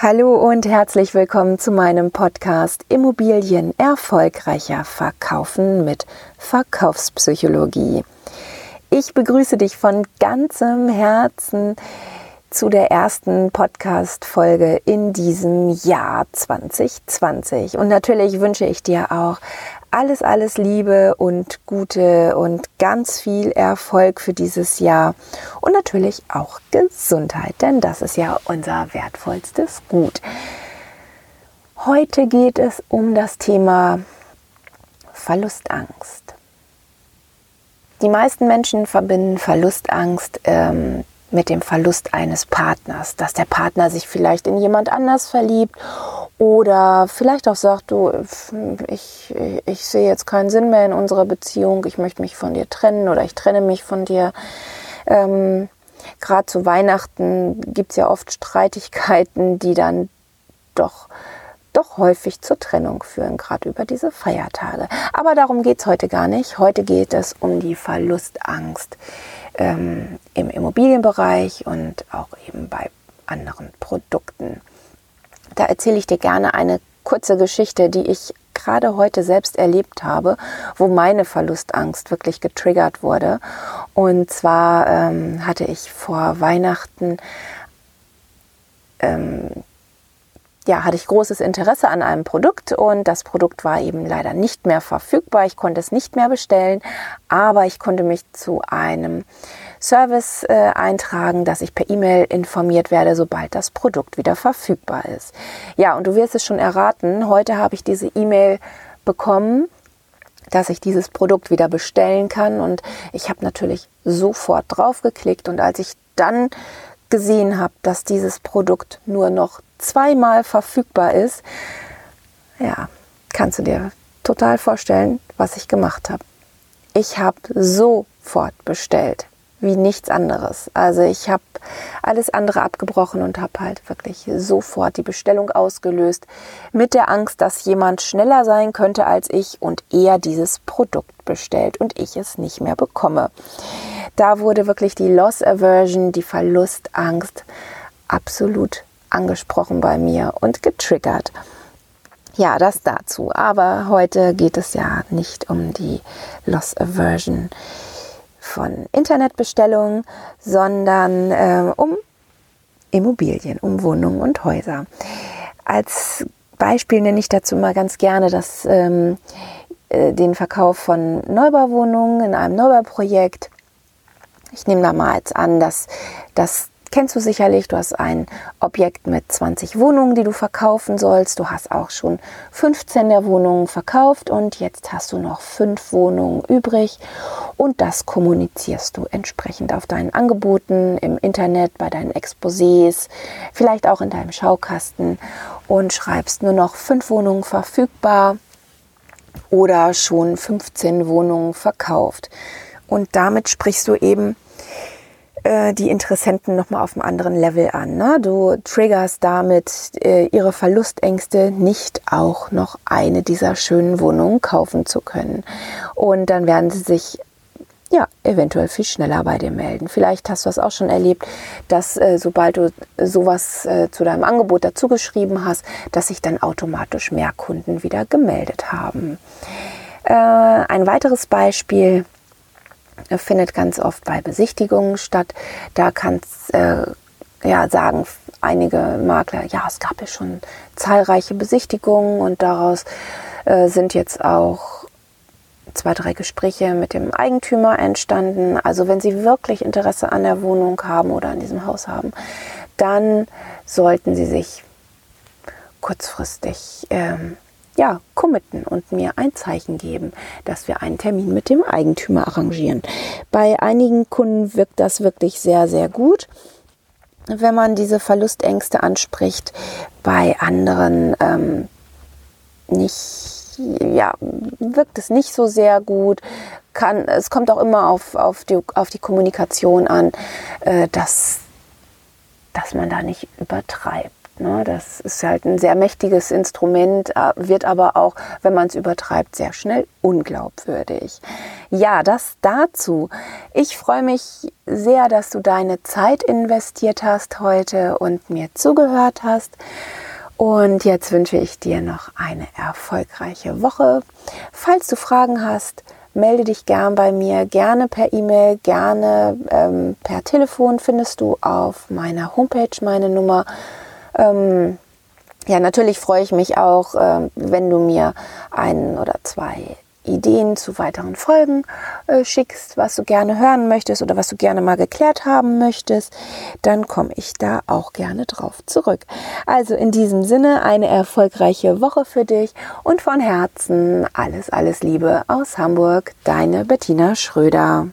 Hallo und herzlich willkommen zu meinem Podcast Immobilien erfolgreicher verkaufen mit Verkaufspsychologie. Ich begrüße dich von ganzem Herzen zu der ersten Podcast-Folge in diesem Jahr 2020. Und natürlich wünsche ich dir auch alles, alles Liebe und Gute und ganz viel Erfolg für dieses Jahr und natürlich auch Gesundheit, denn das ist ja unser wertvollstes Gut. Heute geht es um das Thema Verlustangst. Die meisten Menschen verbinden Verlustangst ähm, mit dem Verlust eines Partners, dass der Partner sich vielleicht in jemand anders verliebt oder vielleicht auch sagt, du, ich, ich sehe jetzt keinen Sinn mehr in unserer Beziehung, ich möchte mich von dir trennen oder ich trenne mich von dir. Ähm, Gerade zu Weihnachten gibt es ja oft Streitigkeiten, die dann doch, doch häufig zur Trennung führen, gerade über diese Feiertage. Aber darum geht es heute gar nicht. Heute geht es um die Verlustangst ähm, im Immobilienbereich und auch eben bei anderen Produkten. Da erzähle ich dir gerne eine kurze Geschichte, die ich gerade heute selbst erlebt habe, wo meine Verlustangst wirklich getriggert wurde. Und zwar ähm, hatte ich vor Weihnachten ähm, ja, hatte ich großes Interesse an einem Produkt und das Produkt war eben leider nicht mehr verfügbar. Ich konnte es nicht mehr bestellen, aber ich konnte mich zu einem Service äh, eintragen, dass ich per E-Mail informiert werde, sobald das Produkt wieder verfügbar ist. Ja, und du wirst es schon erraten, heute habe ich diese E-Mail bekommen dass ich dieses Produkt wieder bestellen kann und ich habe natürlich sofort drauf geklickt und als ich dann gesehen habe, dass dieses Produkt nur noch zweimal verfügbar ist, ja, kannst du dir total vorstellen, was ich gemacht habe. Ich habe sofort bestellt, wie nichts anderes. Also ich habe alles andere abgebrochen und habe halt wirklich sofort die Bestellung ausgelöst, mit der Angst, dass jemand schneller sein könnte als ich und eher dieses Produkt bestellt und ich es nicht mehr bekomme. Da wurde wirklich die Loss Aversion, die Verlustangst absolut angesprochen bei mir und getriggert. Ja, das dazu. Aber heute geht es ja nicht um die Loss Aversion von Internetbestellungen, sondern äh, um Immobilien, um Wohnungen und Häuser. Als Beispiel nenne ich dazu mal ganz gerne das, ähm, äh, den Verkauf von Neubauwohnungen in einem Neubauprojekt. Ich nehme da mal jetzt an, dass das kennst du sicherlich. Du hast ein Objekt mit 20 Wohnungen, die du verkaufen sollst. Du hast auch schon 15 der Wohnungen verkauft und jetzt hast du noch fünf Wohnungen übrig und das kommunizierst du entsprechend auf deinen Angeboten im Internet, bei deinen Exposés, vielleicht auch in deinem Schaukasten und schreibst nur noch fünf Wohnungen verfügbar oder schon 15 Wohnungen verkauft. Und damit sprichst du eben äh, die Interessenten nochmal auf einem anderen Level an. Ne? Du triggerst damit äh, ihre Verlustängste, nicht auch noch eine dieser schönen Wohnungen kaufen zu können. Und dann werden sie sich ja, eventuell viel schneller bei dir melden. Vielleicht hast du das auch schon erlebt, dass äh, sobald du sowas äh, zu deinem Angebot dazu geschrieben hast, dass sich dann automatisch mehr Kunden wieder gemeldet haben. Äh, ein weiteres Beispiel findet ganz oft bei Besichtigungen statt. Da kann es äh, ja sagen einige Makler, ja, es gab ja schon zahlreiche Besichtigungen und daraus äh, sind jetzt auch zwei, drei Gespräche mit dem Eigentümer entstanden. Also wenn Sie wirklich Interesse an der Wohnung haben oder an diesem Haus haben, dann sollten Sie sich kurzfristig ähm, ja, committen und mir ein Zeichen geben, dass wir einen Termin mit dem Eigentümer arrangieren. Bei einigen Kunden wirkt das wirklich sehr, sehr gut, wenn man diese Verlustängste anspricht. Bei anderen ähm, nicht, ja, wirkt es nicht so sehr gut. Kann, es kommt auch immer auf, auf, die, auf die Kommunikation an, äh, dass, dass man da nicht übertreibt. Ne, das ist halt ein sehr mächtiges Instrument, äh, wird aber auch, wenn man es übertreibt, sehr schnell unglaubwürdig. Ja, das dazu. Ich freue mich sehr, dass du deine Zeit investiert hast heute und mir zugehört hast. Und jetzt wünsche ich dir noch eine erfolgreiche Woche. Falls du Fragen hast, melde dich gern bei mir, gerne per E-Mail, gerne ähm, per Telefon findest du auf meiner Homepage meine Nummer. Ähm, ja, natürlich freue ich mich auch, äh, wenn du mir einen oder zwei Ideen zu weiteren Folgen äh, schickst, was du gerne hören möchtest oder was du gerne mal geklärt haben möchtest, dann komme ich da auch gerne drauf zurück. Also in diesem Sinne eine erfolgreiche Woche für dich und von Herzen alles, alles Liebe aus Hamburg, deine Bettina Schröder.